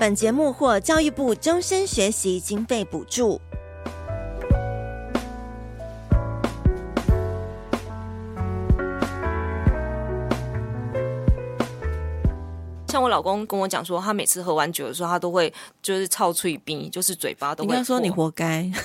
本节目获教育部终身学习经费补助。像我老公跟我讲说，他每次喝完酒的时候，他都会就是操脆冰，就是嘴巴都会。你说你活该。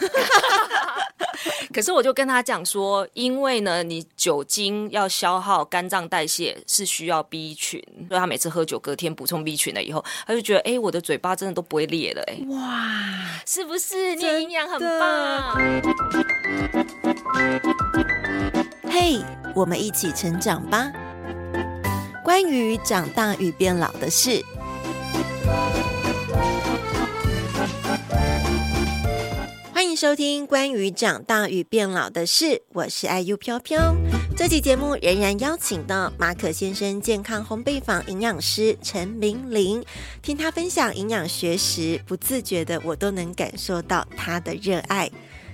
可是我就跟他讲说，因为呢，你酒精要消耗肝脏代谢是需要 B 群，所以他每次喝酒隔天补充 B 群了以后，他就觉得，哎、欸，我的嘴巴真的都不会裂了、欸，哎，哇，是不是？你营养很棒。嘿，我们一起成长吧。关于长大与变老的事。收听关于长大与变老的事，我是 IU 飘飘。这期节目仍然邀请到马可先生健康烘焙坊营养师陈明玲，听他分享营养学时，不自觉的我都能感受到他的热爱，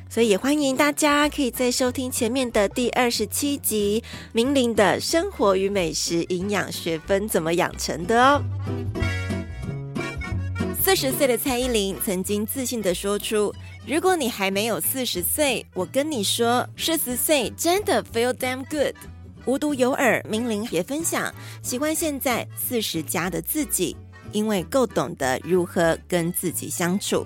所以也欢迎大家可以再收听前面的第二十七集，明玲的生活与美食营养学分怎么养成的哦。四十岁的蔡依林曾经自信地说出。如果你还没有四十岁，我跟你说，四十岁真的 feel damn good。无独有偶，明玲也分享喜欢现在四十加的自己，因为够懂得如何跟自己相处。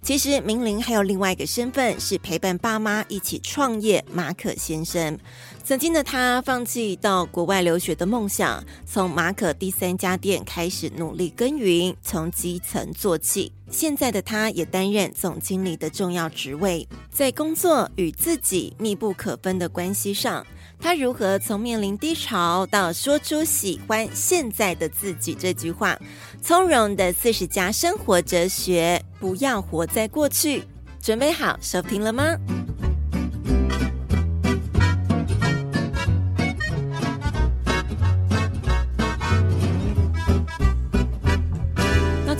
其实明玲还有另外一个身份，是陪伴爸妈一起创业。马可先生曾经的他放弃到国外留学的梦想，从马可第三家店开始努力耕耘，从基层做起。现在的他也担任总经理的重要职位，在工作与自己密不可分的关系上，他如何从面临低潮到说出喜欢现在的自己这句话？从容的四十加生活哲学，不要活在过去。准备好收听了吗？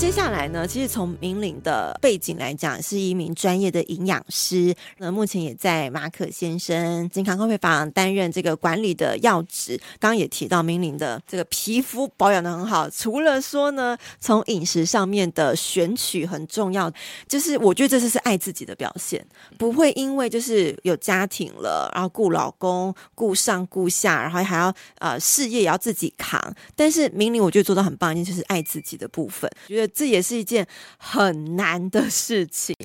接下来呢，其实从明玲的背景来讲，是一名专业的营养师。那目前也在马可先生健康烘焙坊担任这个管理的要职。刚刚也提到明玲的这个皮肤保养得很好，除了说呢，从饮食上面的选取很重要，就是我觉得这就是爱自己的表现，不会因为就是有家庭了，然后顾老公、顾上顾下，然后还要呃事业也要自己扛。但是明玲我觉得做到很棒，一件就是爱自己的部分，觉得。这也是一件很难的事情。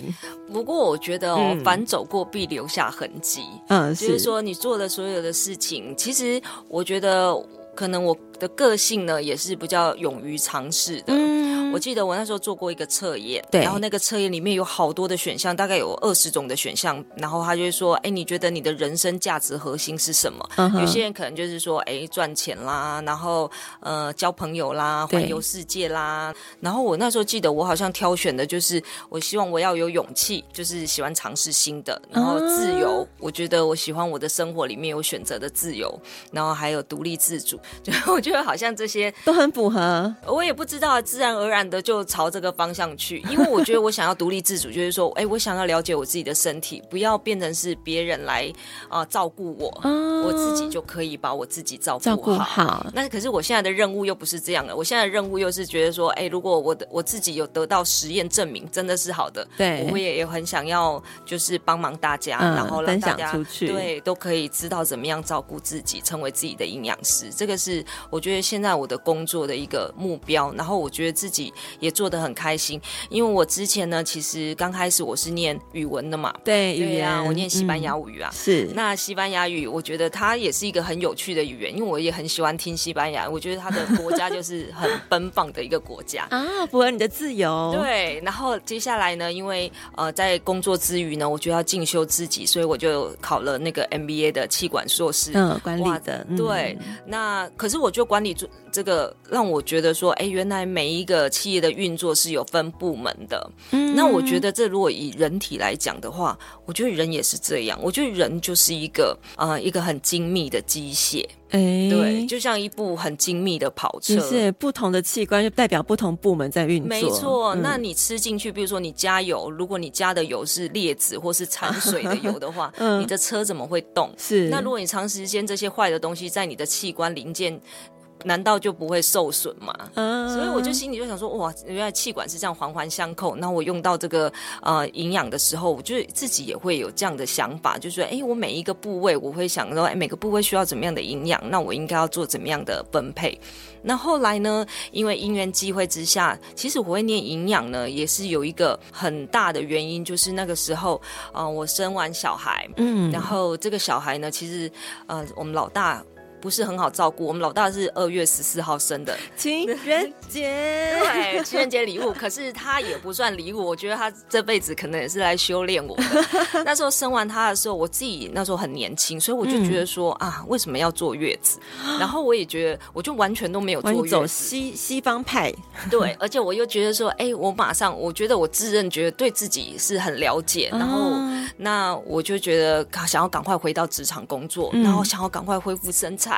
不过，我觉得哦，凡走过必留下痕迹。嗯，就是说，你做的所有的事情，其实我觉得，可能我的个性呢，也是比较勇于尝试的。嗯。我记得我那时候做过一个测验，对，然后那个测验里面有好多的选项，大概有二十种的选项，然后他就会说，哎，你觉得你的人生价值核心是什么？Uh. 有些人可能就是说，哎，赚钱啦，然后呃，交朋友啦，环游世界啦。然后我那时候记得，我好像挑选的就是，我希望我要有勇气，就是喜欢尝试新的，然后自由。Uh. 我觉得我喜欢我的生活里面有选择的自由，然后还有独立自主。就我觉得好像这些都很符合。我也不知道，自然而然。的就朝这个方向去，因为我觉得我想要独立自主，就是说，哎，我想要了解我自己的身体，不要变成是别人来啊、呃、照顾我、哦，我自己就可以把我自己照顾好。那可是我现在的任务又不是这样的，我现在的任务又是觉得说，哎，如果我的我自己有得到实验证明，真的是好的，对，我也也很想要，就是帮忙大家，嗯、然后让大家出去，对，都可以知道怎么样照顾自己，成为自己的营养师。这个是我觉得现在我的工作的一个目标。然后我觉得自己。也做得很开心，因为我之前呢，其实刚开始我是念语文的嘛，对，语言，我念西班牙语啊，嗯，是。那西班牙语，我觉得它也是一个很有趣的语言，因为我也很喜欢听西班牙，我觉得它的国家就是 很奔放的一个国家啊，符合你的自由。对，然后接下来呢，因为呃，在工作之余呢，我就要进修自己，所以我就考了那个 MBA 的气管硕士，嗯，管理的。嗯、对，那可是我觉得管理这这个让我觉得说，哎，原来每一个企业。的运作是有分部门的，嗯，那我觉得这如果以人体来讲的话，我觉得人也是这样。我觉得人就是一个啊、呃，一个很精密的机械，哎、欸，对，就像一部很精密的跑车，是不同的器官就代表不同部门在运作。没错，嗯，那你吃进去，比如说你加油，如果你加的油是劣质或是掺水的油的话，嗯，你的车怎么会动？是，那如果你长时间这些坏的东西在你的器官零件。难道就不会受损吗？嗯，所以我就心里就想说，哇，原来气管是这样环环相扣。那我用到这个呃营养的时候，我就自己也会有这样的想法，就是说，哎，我每一个部位，我会想说，哎，每个部位需要怎么样的营养，那我应该要做怎么样的分配。那后来呢，因为因缘机会之下，其实我会念营养呢，也是有一个很大的原因，就是那个时候，呃，我生完小孩，嗯，然后这个小孩呢，其实，呃，我们老大。不是很好照顾。我们老大是二月十四号生的，情人节，对，情人节礼物。可是他也不算礼物，我觉得他这辈子可能也是来修炼我的。那时候生完他的时候，我自己那时候很年轻，所以我就觉得说、嗯、啊，为什么要坐月子？然后我也觉得，我就完全都没有坐月子，走西西方派。对，而且我又觉得说，哎，我马上，我觉得我自认觉得对自己是很了解，然后、嗯、那我就觉得想要赶快回到职场工作，然后想要赶快恢复身材。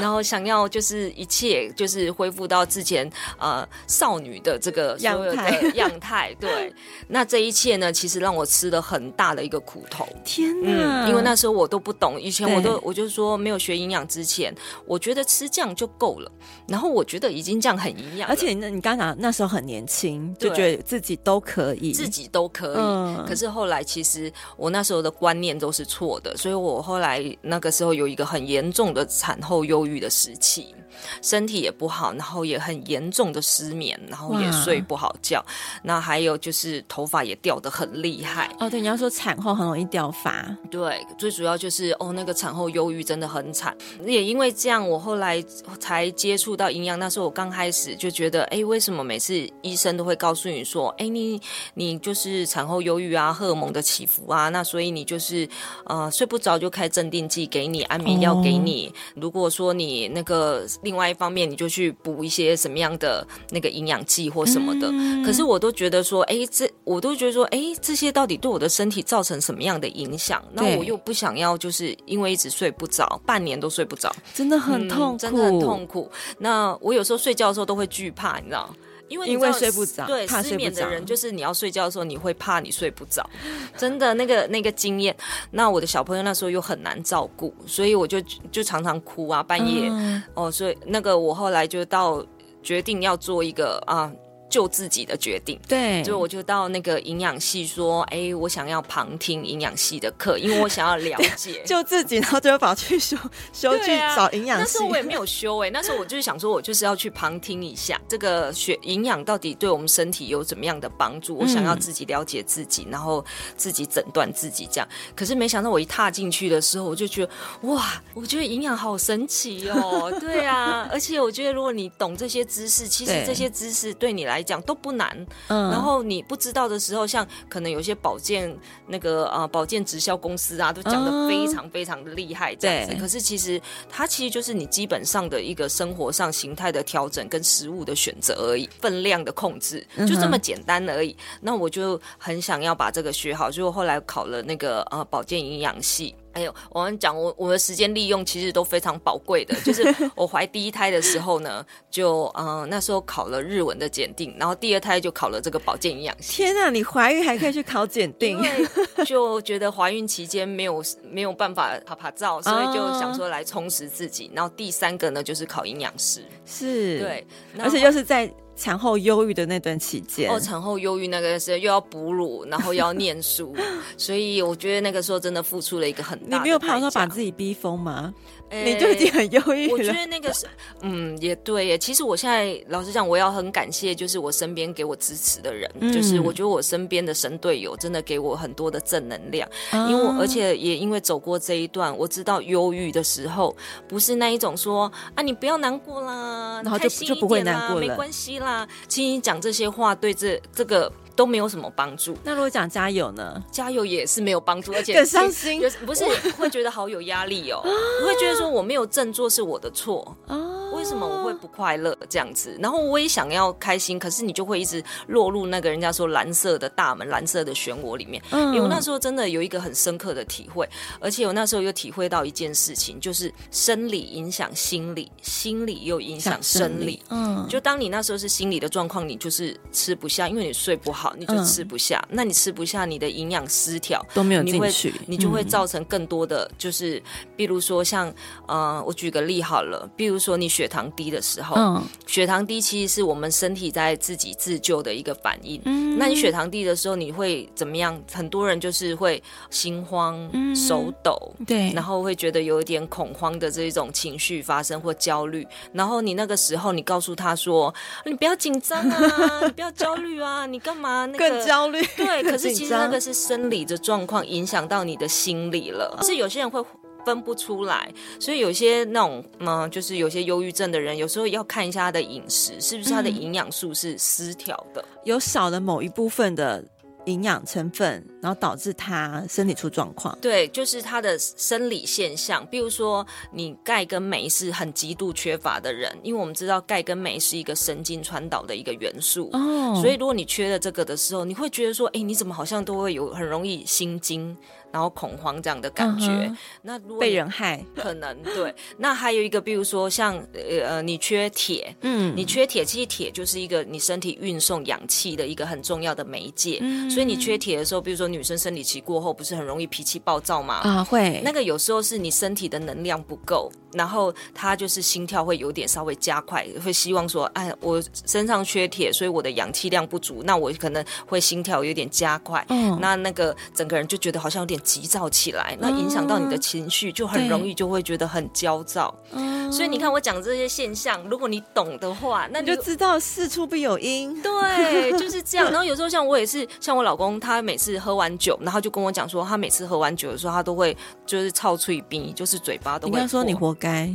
然后想要就是一切就是恢复到之前呃少女的这个所有的样态，对。那这一切呢，其实让我吃了很大的一个苦头。天哪！嗯，因为那时候我都不懂，以前我都我就说没有学营养之前，我觉得吃这样就够了。然后我觉得已经这样很营养，而且那你刚刚讲那时候很年轻，就觉得自己都可以，自己都可以。嗯。可是后来其实我那时候的观念都是错的，所以我后来那个时候有一个很严重的产后忧郁的时期。身体也不好，然后也很严重的失眠，然后也睡不好觉。那还有就是头发也掉得很厉害。哦，对，你要说产后很容易掉发。对，最主要就是哦，那个产后忧郁真的很惨。也因为这样，我后来才接触到营养。那时候我刚开始就觉得，哎，为什么每次医生都会告诉你说，哎，你你就是产后忧郁啊，荷尔蒙的起伏啊，那所以你就是呃睡不着就开镇定剂给你，安眠药给你。哦。如果说你那个。另外一方面，你就去补一些什么样的那个营养剂或什么的。嗯、可是我都觉得说，哎，这我都觉得说，哎，这些到底对我的身体造成什么样的影响？那我又不想要，就是因为一直睡不着，半年都睡不着，真的很痛苦，嗯，真的很痛苦。那我有时候睡觉的时候都会惧怕，你知道。因为，因为睡不着，对，失眠的人就是你要睡觉的时候，你会怕你睡不着，真的那个那个经验。那我的小朋友那时候又很难照顾，所以我就就常常哭啊，半夜、嗯、哦，所以那个我后来就到决定要做一个啊。救自己的决定，对，就我就到那个营养系说，哎、欸，我想要旁听营养系的课，因为我想要了解，救自己，然后就跑去修修去找营养系。那时候我也没有修哎、欸，那时候我就是想说，我就是要去旁听一下这个学营养到底对我们身体有怎么样的帮助，我想要自己了解自己，然后自己诊断自己这样。可是没想到我一踏进去的时候，我就觉得哇，我觉得营养好神奇哦，对啊，而且我觉得如果你懂这些知识，其实这些知识对你来讲都不难，嗯，然后你不知道的时候，像可能有些保健那个啊、呃，保健直销公司啊，都讲的非常非常的厉害，这样子。可是其实它其实就是你基本上的一个生活上形态的调整跟食物的选择而已，分量的控制就这么简单而已。那我就很想要把这个学好，所以我后来考了那个呃保健营养系。哎呦，我跟你讲，我我的时间利用其实都非常宝贵的。就是 我怀第一胎的时候呢，就嗯、呃、那时候考了日文的检定，然后第二胎就考了这个保健营养师。天啊，你怀孕还可以去考检定？就觉得怀孕期间没有没有办法趴趴走，所以就想说来充实自己。然后第三个呢，就是考营养师，是对，而且又是在。产后忧郁的那段期间，哦，产后忧郁那个时候又要哺乳，然后又要念书，所以我觉得那个时候真的付出了一个很大的。你没有怕说把自己逼疯吗？你就已经很忧郁了。我觉得那个是，嗯，也对耶。其实我现在老实讲，我要很感谢，就是我身边给我支持的人，嗯、就是我觉得我身边的神队友真的给我很多的正能量。嗯、因为我而且也因为走过这一段，我知道忧郁的时候不是那一种说啊，你不要难过啦，然后就就不会难过了，没关系啦。轻轻讲这些话，对这这个。都没有什么帮助。那如果讲加油呢？加油也是没有帮助，而且更伤心。不是会觉得好有压力哦，我会觉得说我没有振作是我的错啊？为什么我会不快乐这样子？然后我也想要开心，可是你就会一直落入那个人家说蓝色的大门、蓝色的漩涡里面。因为我那时候真的有一个很深刻的体会，而且我那时候又体会到一件事情，就是生理影响心理，心理又影响生理。嗯，就当你那时候是心理的状况，你就是吃不下，因为你睡不好。你就吃不下。嗯、那你吃不下，你的营养失调都没有进去，你会，你就会造成更多的，就是，比如说像，呃，我举个例好了，比如说你血糖低的时候，嗯，血糖低其实是我们身体在自己自救的一个反应。嗯，那你血糖低的时候，你会怎么样？很多人就是会心慌、嗯、手抖，对，然后会觉得有一点恐慌的这一种情绪发生或焦虑。然后你那个时候，你告诉他说：“你不要紧张啊，你不要焦虑啊，你干嘛那个更焦虑？”对，可是 其实那个是生理的状况影响到你的心理了。是有些人会。分不出来，所以有些那种嗯，就是有些忧郁症的人，有时候要看一下他的饮食是不是他的营养素是失调的，嗯，有少了某一部分的。营养成分，然后导致他身体出状况。对，就是他的生理现象。比如说，你钙跟镁是很极度缺乏的人，因为我们知道钙跟镁是一个神经传导的一个元素。哦。所以，如果你缺了这个的时候，你会觉得说，哎，你怎么好像都会有很容易心惊，然后恐慌这样的感觉。嗯、那如果被人害，可能对。那还有一个，比如说像呃呃，你缺铁，嗯，你缺铁，其实铁就是一个你身体运送氧气的一个很重要的媒介。嗯。所以你缺铁的时候，比如说女生生理期过后，不是很容易脾气暴躁吗？啊，会。那个有时候是你身体的能量不够，然后他就是心跳会有点稍微加快，会希望说，哎，我身上缺铁，所以我的氧气量不足，那我可能会心跳有点加快。嗯。那那个整个人就觉得好像有点急躁起来，那影响到你的情绪，就很容易就会觉得很焦躁。嗯。所以你看我讲这些现象，如果你懂的话，那你就知道事出必有因。对，就是这样。然后有时候像我也是，像我。老公他每次喝完酒，然后就跟我讲说，他每次喝完酒的时候，他都会就是臭嘴冰，就是嘴巴都会。你跟他说你活该。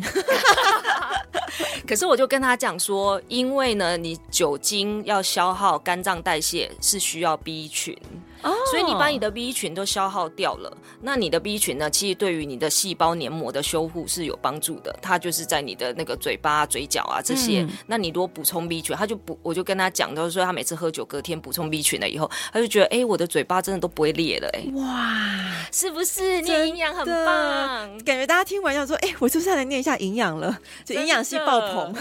可是我就跟他讲说，因为呢，你酒精要消耗肝脏代谢是需要 B 群。Oh. 所以你把你的 B 群都消耗掉了，那你的 B 群呢？其实对于你的细胞黏膜的修复是有帮助的。它就是在你的那个嘴巴、嘴角啊这些。嗯、那你如果补充 B 群，他就补，我就跟他讲，他说他每次喝酒隔天补充 B 群了以后，他就觉得哎、欸，我的嘴巴真的都不会裂了哎、欸。哇，是不是？你营养很棒，感觉大家听完要说，哎、欸，我是不是来念一下营养了？就营养系爆棚。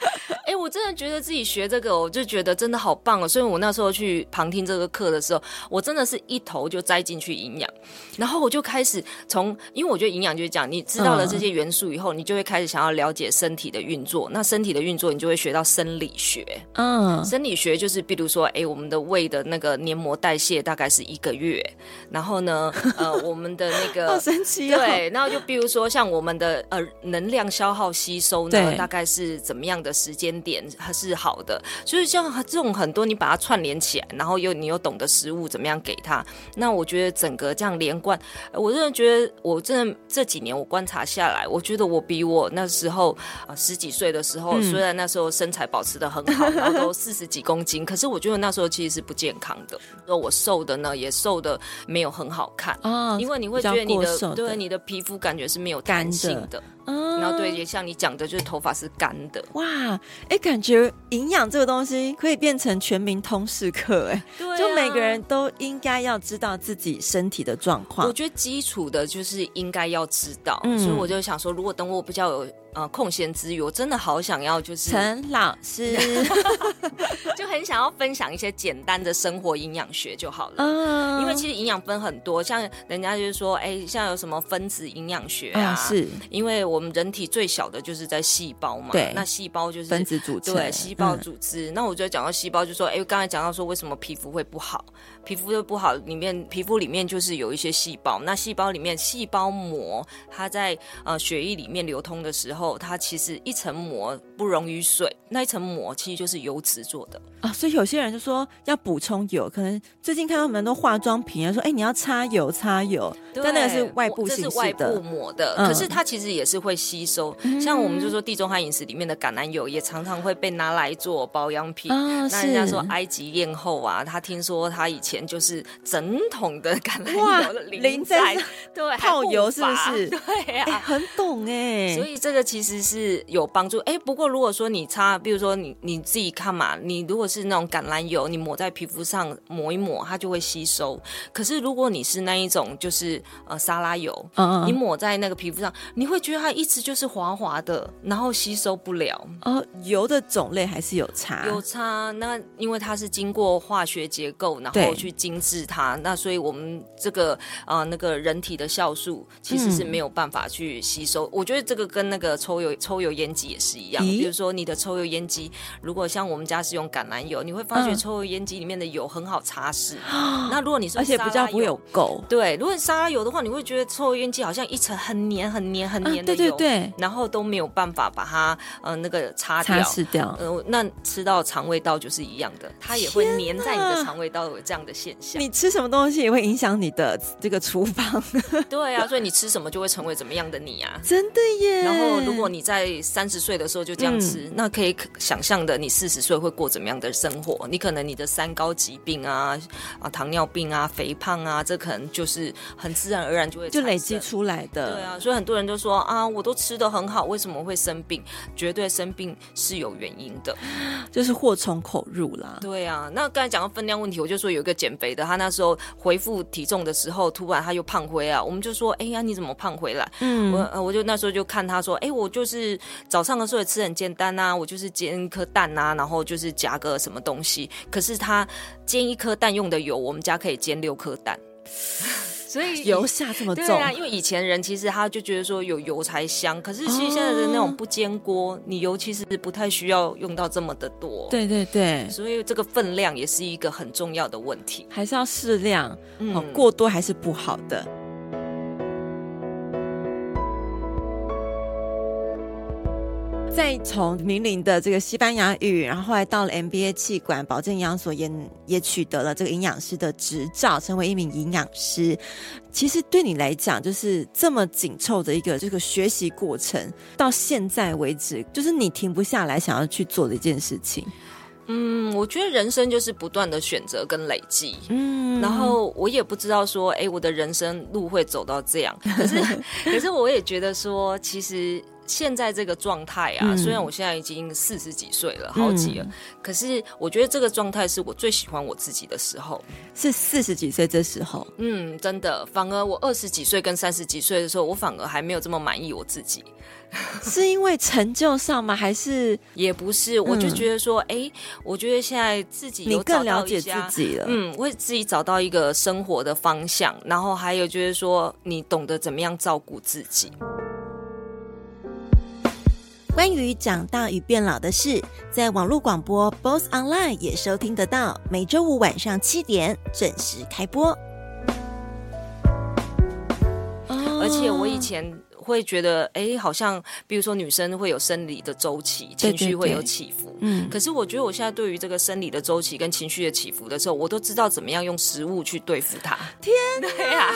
哎、欸，我真的觉得自己学这个，我就觉得真的好棒哦。所以我那时候去旁听这个课的时候，我真的是一头就栽进去营养，然后我就开始从，因为我觉得营养就是讲，你知道了这些元素以后，你就会开始想要了解身体的运作。那身体的运作，你就会学到生理学。嗯，生理学就是，比如说，哎、欸，我们的胃的那个黏膜代谢大概是一个月，然后呢，呃，我们的那个 好神奇哦。对，然后就比如说像我们的呃能量消耗吸收呢，大概是怎么样的时间点还是好的？所以像这种很多，你把它串联起来，然后又你又懂得食物怎么样。给它，那我觉得整个这样连贯，我真的觉得，我真的这几年我观察下来，我觉得我比我那时候啊、呃、十几岁的时候，嗯、虽然那时候身材保持的很好，然后都 四十几公斤，可是我觉得那时候其实是不健康的。那我瘦的呢，也瘦的没有很好看啊，哦、因为你会觉得你的，的对你的皮肤感觉是没有弹性的。嗯，然后对，也像你讲的，就是头发是干的。哇，哎，感觉营养这个东西可以变成全民通识课，哎，对啊，就每个人都应该要知道自己身体的状况。我觉得基础的就是应该要知道，嗯，所以我就想说，如果等我比较有。呃，空闲之余，我真的好想要，就是陈老师 就很想要分享一些简单的生活营养学就好了。嗯，因为其实营养分很多，像人家就是说，哎、欸，像有什么分子营养学啊？嗯、是，因为我们人体最小的就是在细胞嘛。对，那细胞就是分子组织。对，细胞组织。嗯、那我觉得讲到细胞，就说，哎、欸，刚才讲到说，为什么皮肤会不好？皮肤会不好，里面皮肤里面就是有一些细胞。那细胞里面，细胞膜它在呃血液里面流通的时候。它其实一层膜不溶于水，那一层膜其实就是油脂做的啊。所以有些人就说要补充油，可能最近看到很多化妆品啊，说哎、欸、你要擦油擦油，对但那个是外部形式的，这是外部膜的。嗯、可是它其实也是会吸收，嗯、像我们就说地中海饮食里面的橄榄油，也常常会被拿来做保养品。啊、那人家说埃及艳后啊，他听说他以前就是整桶的橄榄油淋在，对泡油是不是？对啊，欸、很懂哎。所以这个其实是有帮助。哎，不过如果说你擦，比如说你你自己看嘛，你如果是那种橄榄油，你抹在皮肤上抹一抹，它就会吸收。可是如果你是那一种就是呃沙拉油，嗯嗯，你抹在那个皮肤上，你会觉得它一直就是滑滑的，然后吸收不了。哦，油的种类还是有差，有差。那因为它是经过化学结构，然后去精致它，那所以我们这个啊、呃、那个人体的酵素其实是没有办法去吸收。嗯、我觉得这个跟那个抽油抽油烟机也是一样，比如说你的抽油烟机，如果像我们家是用橄榄油，你会发觉抽油烟机里面的油很好擦拭。嗯、那如果你是而且比较不会有垢，对，如果你沙拉油的话，你会觉得抽油烟机好像一层很黏、很黏、很黏的油，对对对，然后都没有办法把它呃那个擦掉，擦拭掉。呃，那吃到肠胃道就是一样的，它也会黏在你的肠胃道，有这样的现象。你吃什么东西也会影响你的这个厨房。对啊，所以你吃什么就会成为怎么样的你啊？真的耶。然后如果你在三十岁的时候就这样吃，嗯、那可以想象的你四十岁会过怎么样的生活？你可能你的三高疾病啊啊糖尿病啊肥胖啊，这可能就是很自然而然就会就累积出来的。对啊，所以很多人都说啊，我都吃的很好，为什么会生病？绝对生病是有原因的，就是祸从口入啦。对啊，那刚才讲到分量问题，我就说有一个减肥的，他那时候回复体重的时候，突然他又胖回啊，我们就说，哎呀，你怎么胖回来？嗯，我我就那时候就看他说，哎，我就是早上的时候也吃很简单啊，我就是煎一颗蛋啊，然后就是夹个什么东西，可是他煎一颗蛋用的油，我们家可以煎六颗蛋。所以油下这么重，对啊，因为以前人其实他就觉得说有油才香，可是其实现在的那种不煎锅，哦、你油其实不太需要用到这么的多。对对对，所以这个分量也是一个很重要的问题，还是要适量，嗯，过多还是不好的。再从明伶的这个西班牙语，然后后来到了 MBA 气管保健营养所也，也也取得了这个营养师的执照，成为一名营养师。其实对你来讲，就是这么紧凑的一个这个学习过程，到现在为止，就是你停不下来想要去做的一件事情。嗯，我觉得人生就是不断的选择跟累积。嗯，然后我也不知道说，哎，我的人生路会走到这样。可是，可是我也觉得说，其实。现在这个状态啊，嗯、虽然我现在已经四十几岁了，好几了，嗯、可是我觉得这个状态是我最喜欢我自己的时候，是四十几岁这时候。嗯，真的，反而我二十几岁跟三十几岁的时候，我反而还没有这么满意我自己。是因为成就上吗？还是也不是？我就觉得说，哎、嗯，我觉得现在自己有你更了解自己了，嗯，为自己找到一个生活的方向，然后还有就是说，你懂得怎么样照顾自己。关于长大与变老的事，在网络广播 BOSS Online 也收听得到，每周五晚上七点准时开播。而且我以前会觉得，哎，好像比如说女生会有生理的周期，情绪会有起伏。对对对，嗯，可是我觉得我现在对于这个生理的周期跟情绪的起伏的时候，我都知道怎么样用食物去对付它。天哪，对呀。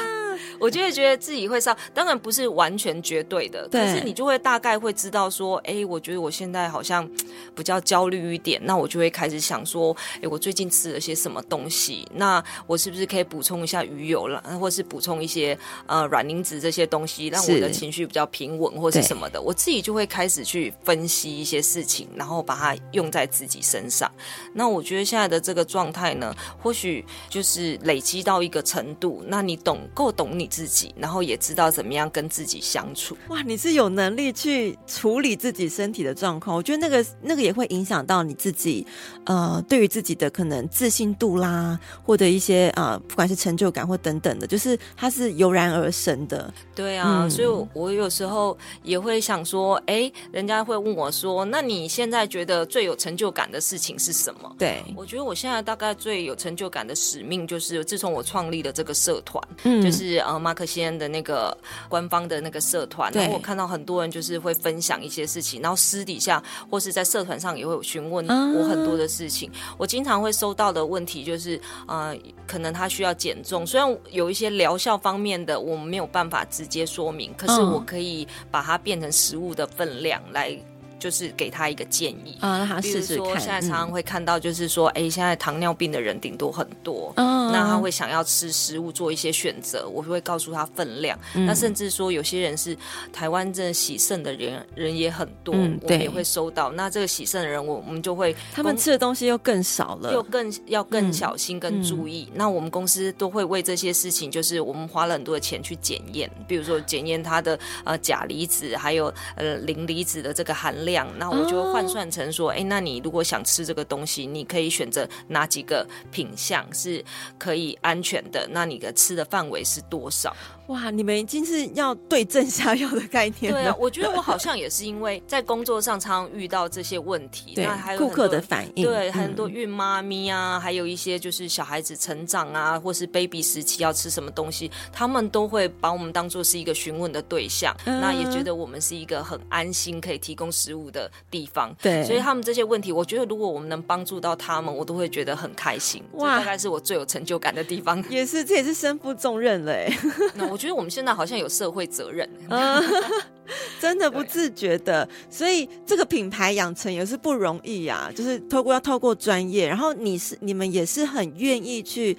我就会觉得自己会上，当然不是完全绝对的，对可是你就会大概会知道说，哎，我觉得我现在好像比较焦虑一点，那我就会开始想说，哎，我最近吃了些什么东西？那我是不是可以补充一下鱼油了，或是补充一些呃软磷脂这些东西，让我的情绪比较平稳，或是什么的？我自己就会开始去分析一些事情，然后把它用在自己身上。那我觉得现在的这个状态呢，或许就是累积到一个程度，那你懂够懂你自己，然后也知道怎么样跟自己相处。哇，你是有能力去处理自己身体的状况。我觉得那个那个也会影响到你自己，呃，对于自己的可能自信度啦，或者一些呃，不管是成就感或等等的，就是它是油然而生的。对啊，嗯、所以我有时候也会想说，哎，人家会问我说，那你现在觉得最有成就感的事情是什么？对，我觉得我现在大概最有成就感的使命，就是自从我创立了这个社团，嗯，就是呃。马克西恩的那个官方的那个社团，然后我看到很多人就是会分享一些事情，然后私底下或是在社团上也会询问我很多的事情。我经常会收到的问题就是，呃，可能他需要减重，虽然有一些疗效方面的我们没有办法直接说明，可是我可以把它变成食物的分量来。就是给他一个建议啊，让他试试看。比如说现在常常会看到，就是说，哎、嗯，现在糖尿病的人顶多很多，嗯，那他会想要吃食物做一些选择，我会告诉他分量。嗯、那甚至说有些人是台湾真的洗肾的人人也很多，嗯、我们也会收到。那这个喜肾的人，我我们就会他们吃的东西又更少了，又更要更小心、更注意。那我们公司都会为这些事情，就是我们花了很多的钱去检验，比如说检验它的呃钾离子，还有呃磷离子的这个含量。那我就换算成说，哎、那你如果想吃这个东西，你可以选择哪几个品相是可以安全的？那你的吃的范围是多少？哇，你们已经是要对症下药的概念了。对啊，我觉得我好像也是因为在工作上常常遇到这些问题，对，那还有顾客的反应，对，很多孕妈咪啊，嗯、还有一些就是小孩子成长啊，或是 baby 时期要吃什么东西，他们都会把我们当做是一个询问的对象，嗯、那也觉得我们是一个很安心可以提供食物的地方。对，所以他们这些问题，我觉得如果我们能帮助到他们，我都会觉得很开心。哇，这大概是我最有成就感的地方。也是，这也是身负重任了。哎，那我觉得我们现在好像。有社会责任，嗯，真的不自觉的，所以这个品牌养成也是不容易呀。就是透过要透过专业，然后你是你们也是很愿意去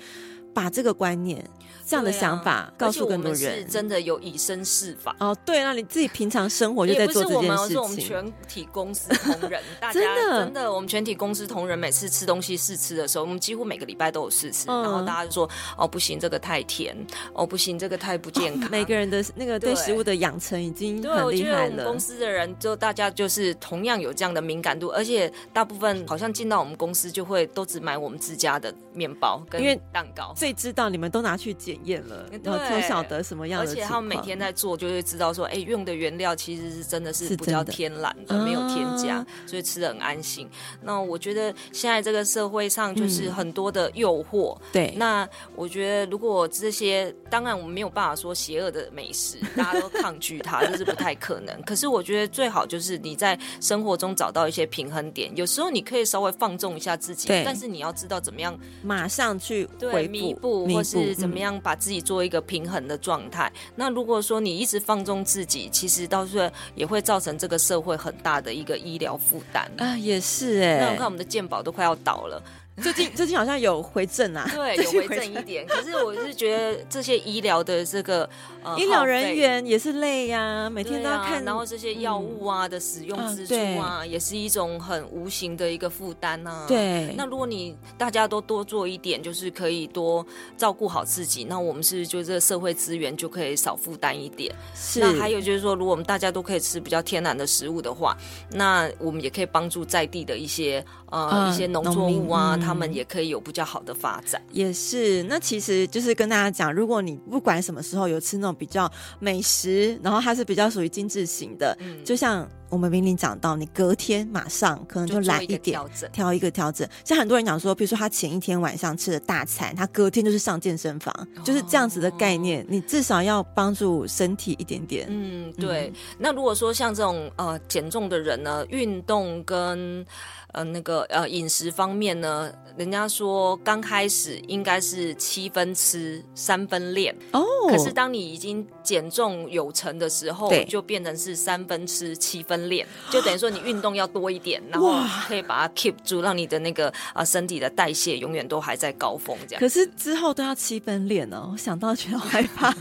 把这个观念。这样的想法、啊、告诉更多人，是真的有以身试法哦。对，那你自己平常生活就在做这件事情。是我们全体公司同仁，大家真的真的，我们全体公司同仁每次吃东西试吃的时候，我们几乎每个礼拜都有试吃，嗯、然后大家就说：“哦，不行，这个太甜；哦，不行，这个太不健康。哦 ”每个人的那个对食物的养成已经很厉害了。公司的人就大家就是同样有这样的敏感度，而且大部分好像进到我们公司就会都只买我们自家的面包跟蛋糕，最知道你们都拿去检验了。都晓得什么样的，而且他们每天在做，就会知道说，哎、欸，用的原料其实是真的是比较天然的，的没有添加，啊、所以吃得很安心。那我觉得现在这个社会上就是很多的诱惑，对、嗯。那我觉得如果这些，当然我们没有办法说邪恶的美食大家都抗拒它，这是不太可能。可是我觉得最好就是你在生活中找到一些平衡点，有时候你可以稍微放纵一下自己，但是你要知道怎么样马上去回弥补，或是怎么样把自己做一个。平衡的状态。那如果说你一直放纵自己，其实到最后也会造成这个社会很大的一个医疗负担啊。也是哎、欸，那我看我们的健保都快要倒了。最近最近好像有回正啊，对，有回正一点。可是我是觉得这些医疗的这个呃，医疗人员也是累呀、啊，每天都要看，啊、然后这些药物啊的使用支出啊，嗯、也是一种很无形的一个负担啊。对，那如果你大家都多做一点，就是可以多照顾好自己，那我们是就这个社会资源就可以少负担一点？是。那还有就是说，如果我们大家都可以吃比较天然的食物的话，那我们也可以帮助在地的一些呃、嗯、一些农作物啊。他们也可以有比较好的发展，也是。那其实就是跟大家讲，如果你不管什么时候有吃那种比较美食，然后它是比较属于精致型的，嗯，就像我们明明讲到，你隔天马上可能就来一点调整，调一个调整。像很多人讲说，比如说他前一天晚上吃的大餐，他隔天就是上健身房，哦、就是这样子的概念。你至少要帮助身体一点点。嗯，对。嗯、那如果说像这种呃减重的人呢，运动跟呃，那个呃，饮食方面呢，人家说刚开始应该是七分吃三分练哦，oh. 可是当你已经减重有成的时候，对就变成是三分吃七分练，就等于说你运动要多一点，然后可以把它 keep 住，让你的那个啊身体的代谢永远都还在高峰这样。可是之后都要七分练哦，我想到觉得好害怕。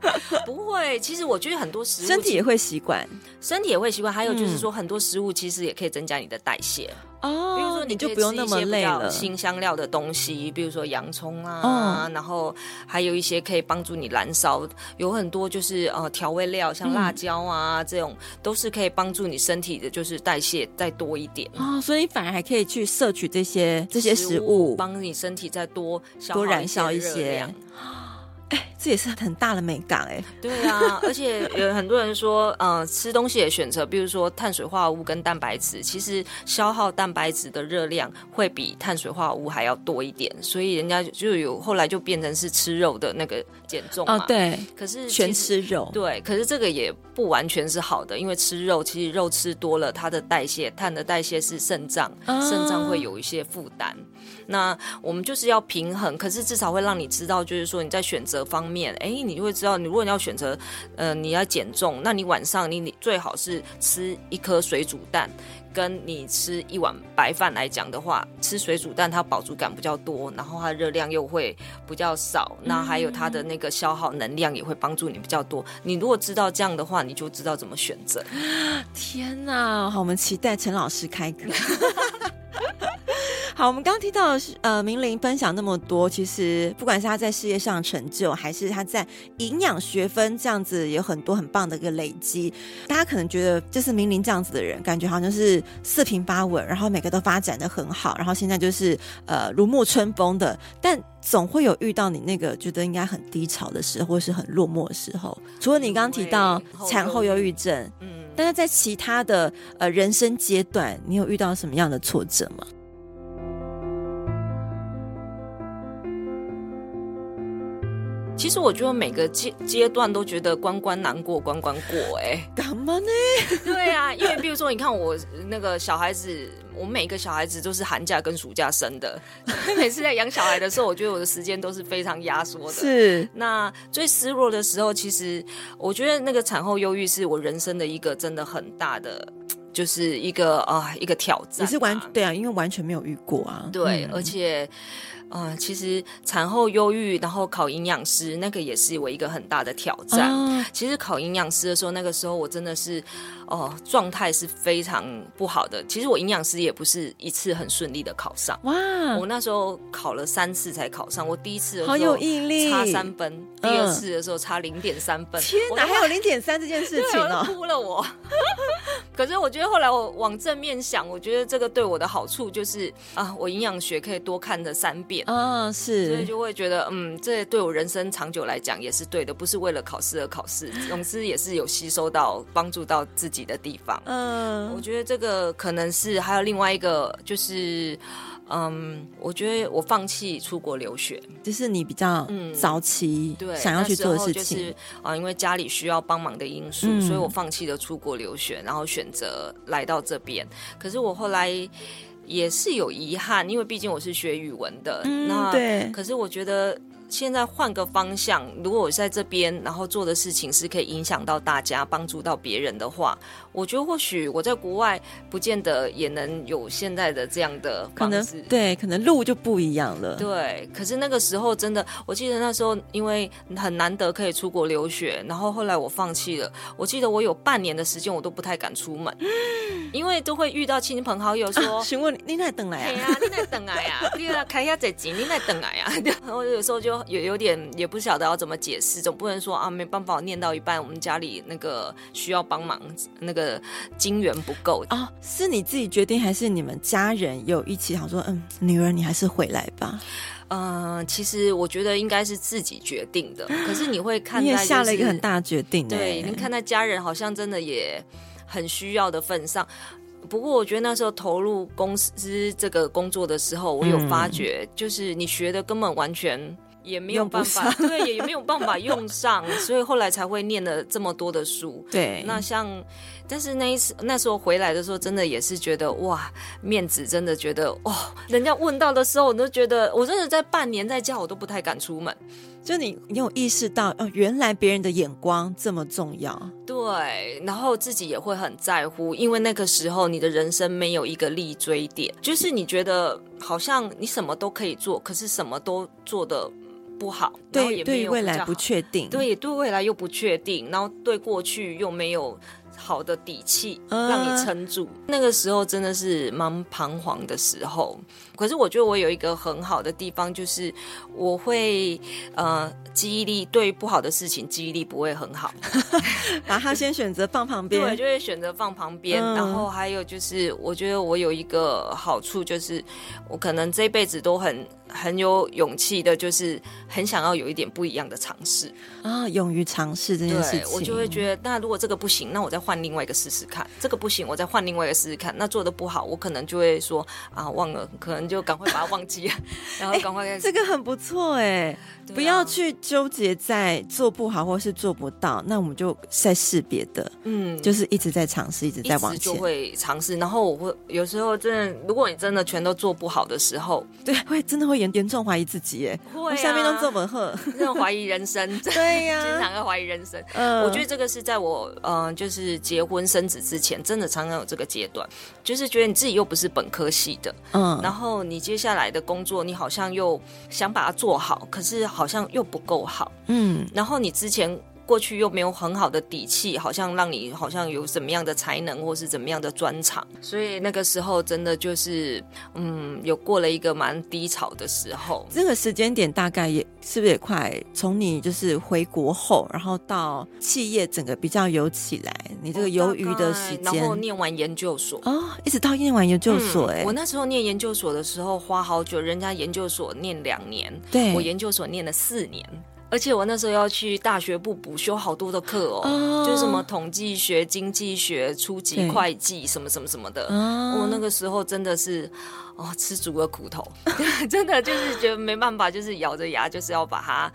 不会，其实我觉得很多食物身体也会习惯，身体也会习惯。还有就是说，很多食物其实也可以增加你的代谢哦。比如说，你就不用那么累了。辛香料的东西，比如说洋葱啊，然后还有一些可以帮助你燃烧。有很多就是呃调味料，像辣椒啊这种，都是可以帮助你身体的，就是代谢再多一点啊。所以反而还可以去摄取这些这些食物，帮你身体再多多燃烧一些。哎，这也是很大的美感哎。对啊，而且有很多人说，呃，吃东西的选择，比如说碳水化合物跟蛋白质，其实消耗蛋白质的热量会比碳水化合物还要多一点，所以人家就有后来就变成是吃肉的那个减重嘛。哦，对。可是全吃肉。对，可是这个也不完全是好的，因为吃肉其实肉吃多了，它的代谢，碳的代谢是肾脏，肾脏会有一些负担。那我们就是要平衡，可是至少会让你知道，就是说你在选择方面，哎，你就会知道，你如果你要选择，呃，你要减重，那你晚上你你最好是吃一颗水煮蛋。跟你吃一碗白饭来讲的话，吃水煮蛋它饱足感比较多，然后它的热量又会比较少，那还有它的那个消耗能量也会帮助你比较多。你如果知道这样的话，你就知道怎么选择。天哪，好，我们期待陈老师开课。好，我们刚刚听到呃，明玲分享那么多，其实不管是她在事业上的成就，还是她在营养学分这样子有很多很棒的一个累积，大家可能觉得就是明玲这样子的人，感觉好像是四平八稳，然后每个都发展的很好，然后现在就是呃如沐春风的，但总会有遇到你那个觉得应该很低潮的时候，或是很落寞的时候。除了你刚刚提到产后忧郁症，嗯，但是在其他的呃人生阶段，你有遇到什么样的挫折吗？其实我觉得每个阶阶段都觉得关关难过关关过，哎，干嘛呢？对啊，因为比如说你看我那个小孩子，我每个小孩子都是寒假跟暑假生的，每次在养小孩的时候，我觉得我的时间都是非常压缩的。是，那最失落的时候，其实我觉得那个产后忧郁是我人生的一个真的很大的，就是一个啊一个挑战。你是完对啊，因为完全没有遇过啊。对，嗯、而且。啊、呃，其实产后忧郁，然后考营养师，那个也是我一个很大的挑战。哦、其实考营养师的时候，那个时候我真的是。哦，状态是非常不好的。其实我营养师也不是一次很顺利的考上。哇！我那时候考了三次才考上。我第一次的时候好有毅力，差三分；第二次的时候差零点三分。天哪，还有零点三这件事情哦，哭了我。可是我觉得后来我往正面想，我觉得这个对我的好处就是啊，我营养学可以多看的三遍啊，是，所以就会觉得嗯，这对我人生长久来讲也是对的，不是为了考试而考试，总之也是有吸收到帮助到自己的地方，嗯，我觉得这个可能是还有另外一个，就是，嗯，我觉得我放弃出国留学，就是你比较早期对想要去做的事情，就是啊，因为家里需要帮忙的因素，嗯，所以我放弃了出国留学，然后选择来到这边。可是我后来也是有遗憾，因为毕竟我是学语文的，嗯，那对，可是我觉得。现在换个方向，如果我在这边，然后做的事情是可以影响到大家、帮助到别人的话，我觉得或许我在国外不见得也能有现在的这样的方式。可能对，可能路就不一样了。对，可是那个时候真的，我记得那时候因为很难得可以出国留学，然后后来我放弃了。我记得我有半年的时间我都不太敢出门，因为都会遇到亲朋好友说：“询、啊、问你，你在等来呀？”“对啊，你在等来啊？对啊，开下这钱，你在等来啊？” 然后 有时候就。有有点也不晓得要怎么解释，总不能说啊，没办法，我念到一半，我们家里那个需要帮忙，那个金源不够啊、哦。是你自己决定，还是你们家人有一起想说，嗯，女儿你还是回来吧？嗯、呃，其实我觉得应该是自己决定的。可是你会看、就是，你也下了一个很大决定，对，你看在家人好像真的也很需要的份上。不过我觉得那时候投入公司这个工作的时候，我有发觉，嗯、就是你学的根本完全。也没有办法，对，也没有办法用上，所以后来才会念了这么多的书。对，那像，但是那一次那时候回来的时候，真的也是觉得哇，面子真的觉得哦，人家问到的时候，我都觉得我真的在半年在家，我都不太敢出门。就你，你有意识到哦，原来别人的眼光这么重要。对，然后自己也会很在乎，因为那个时候你的人生没有一个立锥点，就是你觉得好像你什么都可以做，可是什么都做的。不好，对，对未来不确定，对，对未来又不确定，然后对过去又没有好的底气让你撑住，呃，那个时候真的是蛮彷徨的时候。可是我觉得我有一个很好的地方，就是我会呃记忆力对不好的事情记忆力不会很好，把它先选择放旁边，对，就会选择放旁边。嗯、然后还有就是，我觉得我有一个好处，就是我可能这辈子都很很有勇气的，就是很想要有一点不一样的尝试啊，勇于尝试这件事情，我就会觉得，那如果这个不行，那我再换另外一个试试看。这个不行，我再换另外一个试试看。那做的不好，我可能就会说啊，忘了，可能就赶快把它忘记了，然后赶快开始。这个很不错哎，啊、不要去纠结在做不好或是做不到，那我们就再试别的。嗯，就是一直在尝试，一直在往前，就会尝试。然后我会有时候真的，如果你真的全都做不好的时候，对，会真的会严严重怀疑自己耶。会啊，下面都这么喝，那种怀疑人生。对呀、啊，经常要怀疑人生。嗯、呃，我觉得这个是在我嗯、呃，就是结婚生子之前，真的常常有这个阶段，就是觉得你自己又不是本科系的，嗯，然后你接下来的工作，你好像又想把它做好，可是好像又不够好，嗯，然后你之前。过去又没有很好的底气，好像让你好像有什么样的才能，或是怎么样的专长，所以那个时候真的就是，嗯，有过了一个蛮低潮的时候。这个时间点大概也是不是也快？从你就是回国后，然后到企业整个比较有起来，你这个犹豫的时间，然后念完研究所哦，一直到念完研究所，哎、嗯，我那时候念研究所的时候花好久，人家研究所念两年，对，我研究所念了四年。而且我那时候要去大学部补修好多的课哦，哦就是什么统计学、经济学、初级会计什么什么什么的。哦、我那个时候真的是哦，吃足了苦头，真的就是觉得没办法，就是咬着牙就是要把它。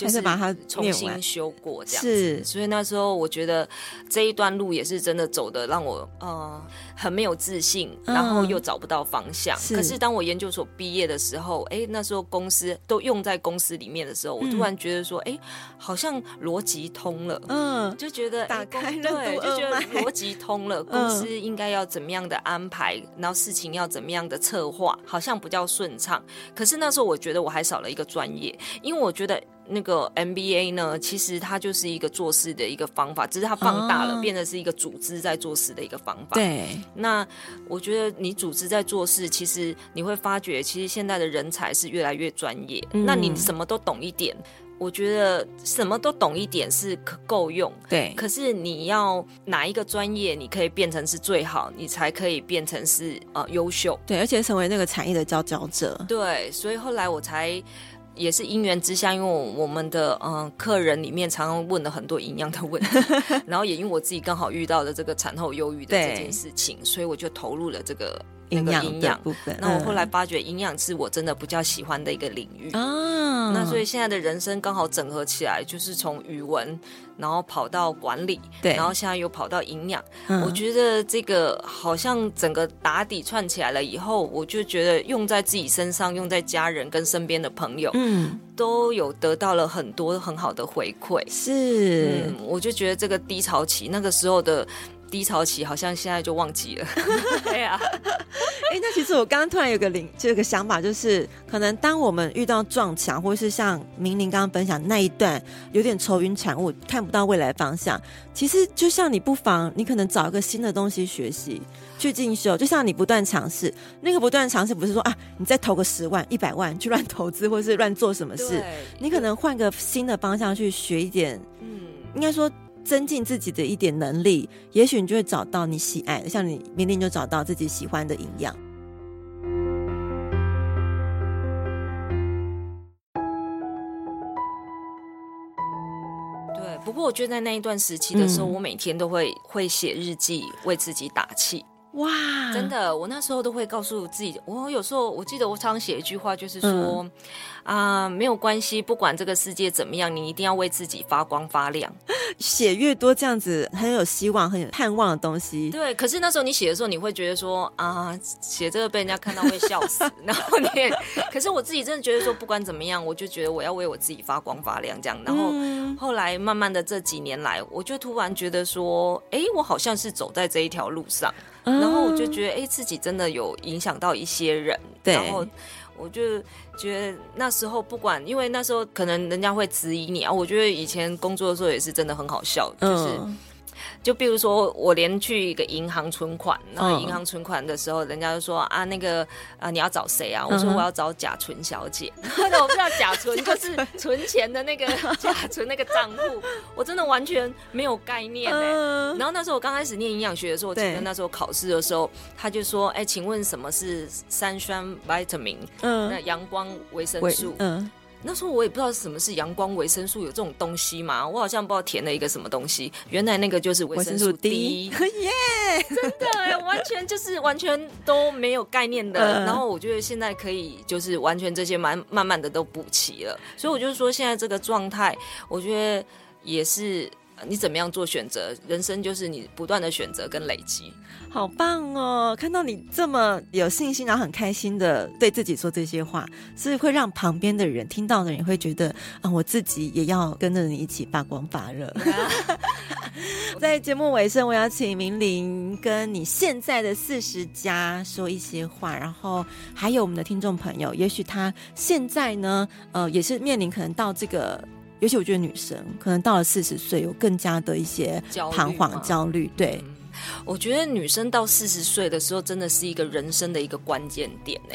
就是把它重新修过这样子，是，所以那时候我觉得这一段路也是真的走的让我呃很没有自信，然后又找不到方向。嗯、可是当我研究所毕业的时候，哎，那时候公司都用在公司里面的时候，我突然觉得说，哎，好像逻辑通了，嗯，就觉得打开了，对，就觉得逻辑通了，公司应该要怎么样的安排，然后事情要怎么样的策划，好像比较顺畅。可是那时候我觉得我还少了一个专业，因为我觉得。那个 MBA 呢，其实它就是一个做事的一个方法，只是它放大了，变得是一个组织在做事的一个方法。对，那我觉得你组织在做事，其实你会发觉，其实现在的人才是越来越专业。嗯、那你什么都懂一点，我觉得什么都懂一点是可够用。对，可是你要哪一个专业，你可以变成是最好，你才可以变成是呃优秀。对，而且成为那个产业的佼佼者。对，所以后来我才。也是因缘之下，因为我们的嗯、呃、客人里面常常问了很多营养的问题，然后也因为我自己刚好遇到了这个产后忧郁的这件事情，所以我就投入了这个。营养的部分，那我后来发觉营养是我真的比较喜欢的一个领域啊。嗯、那所以现在的人生刚好整合起来，就是从语文，然后跑到管理，对，然后现在又跑到营养。嗯、我觉得这个好像整个打底串起来了以后，我就觉得用在自己身上，用在家人跟身边的朋友，嗯，都有得到了很多很好的回馈。是，嗯，我就觉得这个低潮期那个时候的。低潮期好像现在就忘记了，对啊。哎，那其实我刚刚突然有个灵，就有个想法，就是可能当我们遇到撞墙，或是像明玲刚刚分享那一段有点愁云惨雾，看不到未来方向，其实就像你不妨，你可能找一个新的东西学习去进修，就像你不断尝试，那个不断尝试不是说啊，你再投个十万、一百万去乱投资，或是乱做什么事，你可能换个新的方向去学一点，嗯，应该说。增进自己的一点能力，也许你就会找到你喜爱的，像你明天就找到自己喜欢的营养。对，不过我觉得在那一段时期的时候，嗯、我每天都会会写日记，为自己打气。哇，真的，我那时候都会告诉自己，我有时候我记得我常常写一句话，就是说，嗯、啊，没有关系，不管这个世界怎么样，你一定要为自己发光发亮。写越多，这样子很有希望、很有盼望的东西。对，可是那时候你写的时候，你会觉得说，啊，写这个被人家看到会笑死。然后你也，可是我自己真的觉得说，不管怎么样，我就觉得我要为我自己发光发亮这样。然后、嗯、后来慢慢的这几年来，我就突然觉得说，哎，我好像是走在这一条路上。然后我就觉得，哎，自己真的有影响到一些人。对。然后我就觉得那时候不管，因为那时候可能人家会质疑你啊。我觉得以前工作的时候也是真的很好笑，就是就比如说我连去一个银行存款，然后银行存款的时候，人家就说啊，那个啊，你要找谁啊？我说我要找甲存小姐。那我不知道甲存就是 存钱的那个 甲存那个账户，我真的完全没有概念哎。然后那时候我刚开始念营养学的时候，我记得那时候考试的时候，他就说，哎，请问什么是三酸 vitamin？嗯，那阳光维生素。嗯。那时候我也不知道什么是阳光维生素，有这种东西嘛？我好像不知道填了一个什么东西，原来那个就是维生素 D，耶，yeah! 真的，完全就是完全都没有概念的。然后我觉得现在可以就是完全这些慢慢慢的都补齐了，所以我就说现在这个状态，我觉得也是。你怎么样做选择？人生就是你不断的选择跟累积。好棒哦！看到你这么有信心，然后很开心的对自己说这些话，所以会让旁边的人听到的人会觉得啊，我自己也要跟着你一起发光发热。在节目尾声，我要请明玲跟你现在的四十加说一些话，然后还有我们的听众朋友，也许他现在呢，呃，也是面临可能到这个。尤其我觉得女生可能到了四十岁，有更加的一些彷徨、焦虑。对、嗯，我觉得女生到四十岁的时候，真的是一个人生的一个关键点呢。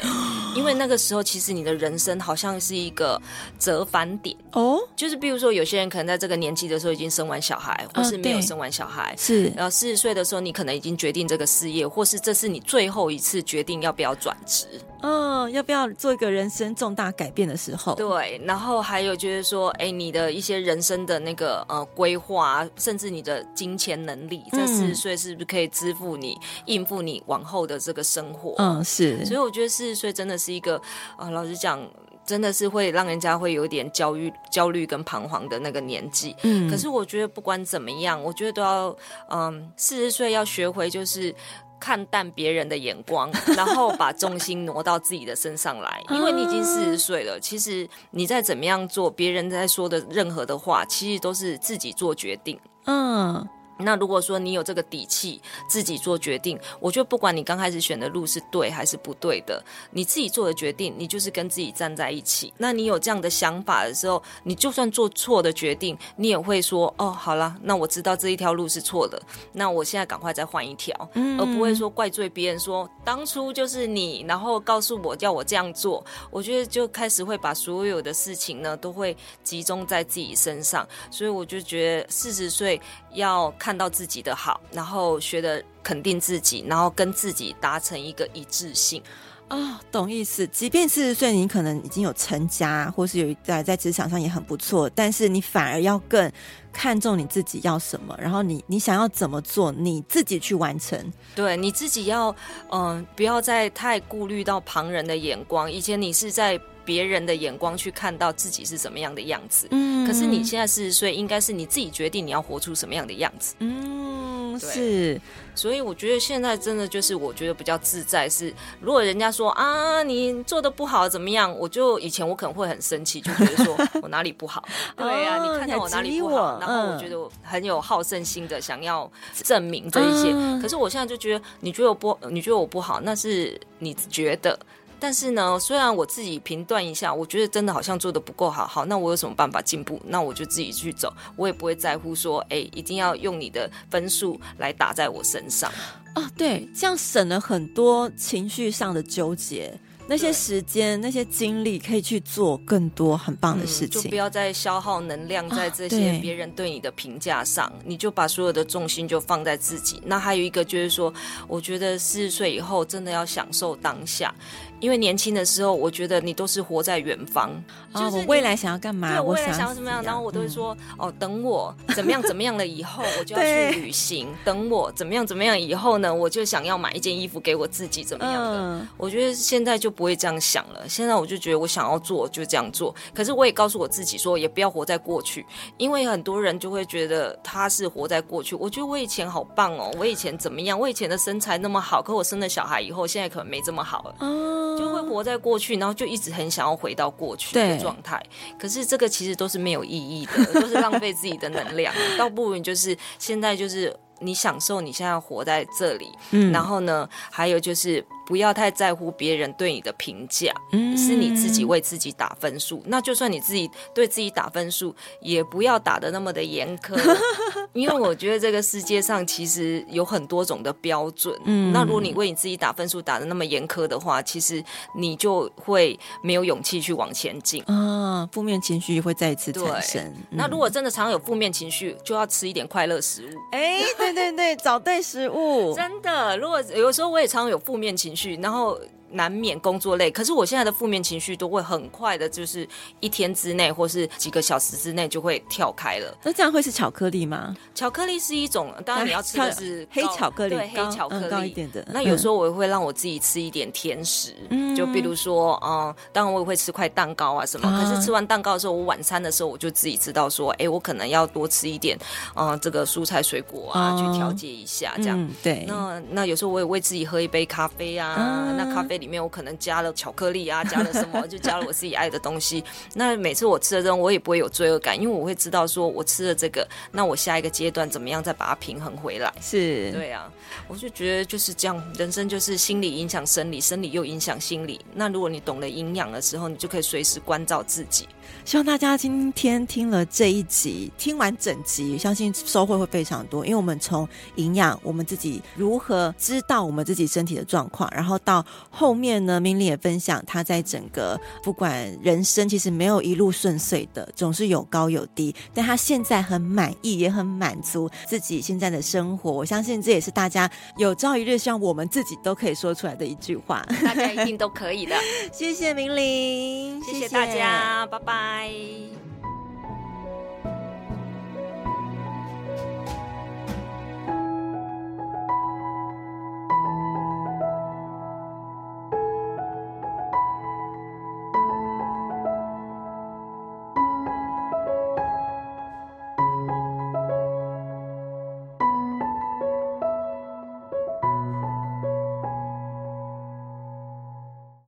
因为那个时候，其实你的人生好像是一个折返点哦。就是比如说，有些人可能在这个年纪的时候已经生完小孩，或是没有生完小孩。是，然后四十岁的时候，你可能已经决定这个事业，或是这是你最后一次决定要不要转职。嗯，要不要做一个人生重大改变的时候？对，然后还有就是说，哎，你的一些人生的那个呃规划，甚至你的金钱能力，在四十岁是不是可以支付你应付你往后的这个生活？嗯，是。所以我觉得四十岁真的是一个，呃，老实讲，真的是会让人家会有点焦虑、焦虑跟彷徨的那个年纪。嗯，可是我觉得不管怎么样，我觉得都要，嗯，四十岁要学会就是。看淡别人的眼光，然后把重心挪到自己的身上来，因为你已经四十岁了。其实你再怎么样做，别人在说的任何的话，其实都是自己做决定。嗯。那如果说你有这个底气自己做决定，我觉得不管你刚开始选的路是对还是不对的，你自己做的决定，你就是跟自己站在一起。那你有这样的想法的时候，你就算做错的决定，你也会说哦，好了，那我知道这一条路是错的，那我现在赶快再换一条，嗯，而不会说怪罪别人说当初就是你，然后告诉我叫我这样做。我觉得就开始会把所有的事情呢都会集中在自己身上，所以我就觉得四十岁要。看到自己的好，然后学的肯定自己，然后跟自己达成一个一致性啊、哦，懂意思。即便四十岁，你可能已经有成家，或是有在在职场上也很不错，但是你反而要更看重你自己要什么，然后你你想要怎么做，你自己去完成。对，你自己要嗯、呃，不要再太顾虑到旁人的眼光。以前你是在。别人的眼光去看到自己是什么样的样子，嗯，可是你现在四十岁，应该是你自己决定你要活出什么样的样子，嗯，是，所以我觉得现在真的就是我觉得比较自在是，如果人家说啊你做的不好怎么样，我就以前我可能会很生气，就觉得说 我哪里不好，对呀、啊，你看到我哪里不好，然后我觉得我很有好胜心的想要证明这一些，可是我现在就觉得你觉得我不，你觉得我不好，那是你觉得。但是呢，虽然我自己评断一下，我觉得真的好像做的不够好，好，那我有什么办法进步？那我就自己去走，我也不会在乎说，哎，一定要用你的分数来打在我身上。啊，对，这样省了很多情绪上的纠结。那些时间、那些精力，可以去做更多很棒的事情。嗯，就不要再消耗能量在这些别人对你的评价上，你就把所有的重心就放在自己。那还有一个就是说，我觉得四十岁以后真的要享受当下。因为年轻的时候，我觉得你都是活在远方，就是我未来想要干嘛？对，我未来想要怎么样？然后我都会说，嗯、哦，等我怎么样怎么样了以后，我就要 去旅行。等我怎么样怎么样以后呢，我就想要买一件衣服给我自己，怎么样的？嗯、我觉得现在就不会这样想了。现在我就觉得我想要做就这样做。可是我也告诉我自己说，也不要活在过去，因为很多人就会觉得他是活在过去。我觉得我以前好棒哦，我以前怎么样？我以前的身材那么好，可我生了小孩以后，现在可能没这么好了。嗯就会活在过去，然后就一直很想要回到过去的状态。可是这个其实都是没有意义的，都是浪费自己的能量。倒不如就是现在就是你享受你现在活在这里，嗯，然后呢，还有就是不要太在乎别人对你的评价，嗯，是你自己为自己打分数。那就算你自己对自己打分数，也不要打的那么的严苛，因为我觉得这个世界上其实有很多种的标准。嗯，那如果你为你自己打分数打的那么严苛的话，其实你就会没有勇气去往前进啊，负面情绪会再一次产生。嗯、那如果真的常常有负面情绪，就要吃一点快乐食物。哎，对对对，找对食物，真的。如果有时候我也常常有负面情绪，然后。难免工作累，可是我现在的负面情绪都会很快的，就是一天之内或是几个小时之内就会跳开了。那这样会是巧克力吗？巧克力是一种，当然你要吃的是黑巧克力，对，黑巧克力、嗯、高一点的。那有时候我也会让我自己吃一点甜食，嗯，就比如说，嗯，当然我也会吃块蛋糕啊什么。啊、可是吃完蛋糕的时候，我晚餐的时候我就自己知道说，哎、欸，我可能要多吃一点，嗯，这个蔬菜水果啊，啊去调节一下，这样。嗯、对。那那有时候我也为自己喝一杯咖啡啊，啊那咖啡里面我可能加。了巧克力啊，加了什么就加了我自己爱的东西。那每次我吃了之后，我也不会有罪恶感，因为我会知道说我吃了这个，那我下一个阶段怎么样再把它平衡回来？是对啊，我就觉得就是这样，人生就是心理影响生理，生理又影响心理。那如果你懂得营养的时候，你就可以随时关照自己。希望大家今天听了这一集，听完整集，相信收获会非常多。因为我们从营养，我们自己如何知道我们自己身体的状况，然后到后面呢，明玲也分享她在整个不管人生，其实没有一路顺遂的，总是有高有低。但她现在很满意，也很满足自己现在的生活。我相信这也是大家有朝一日希望我们自己都可以说出来的一句话。大家一定都可以的。谢谢明玲，谢谢大家，拜拜。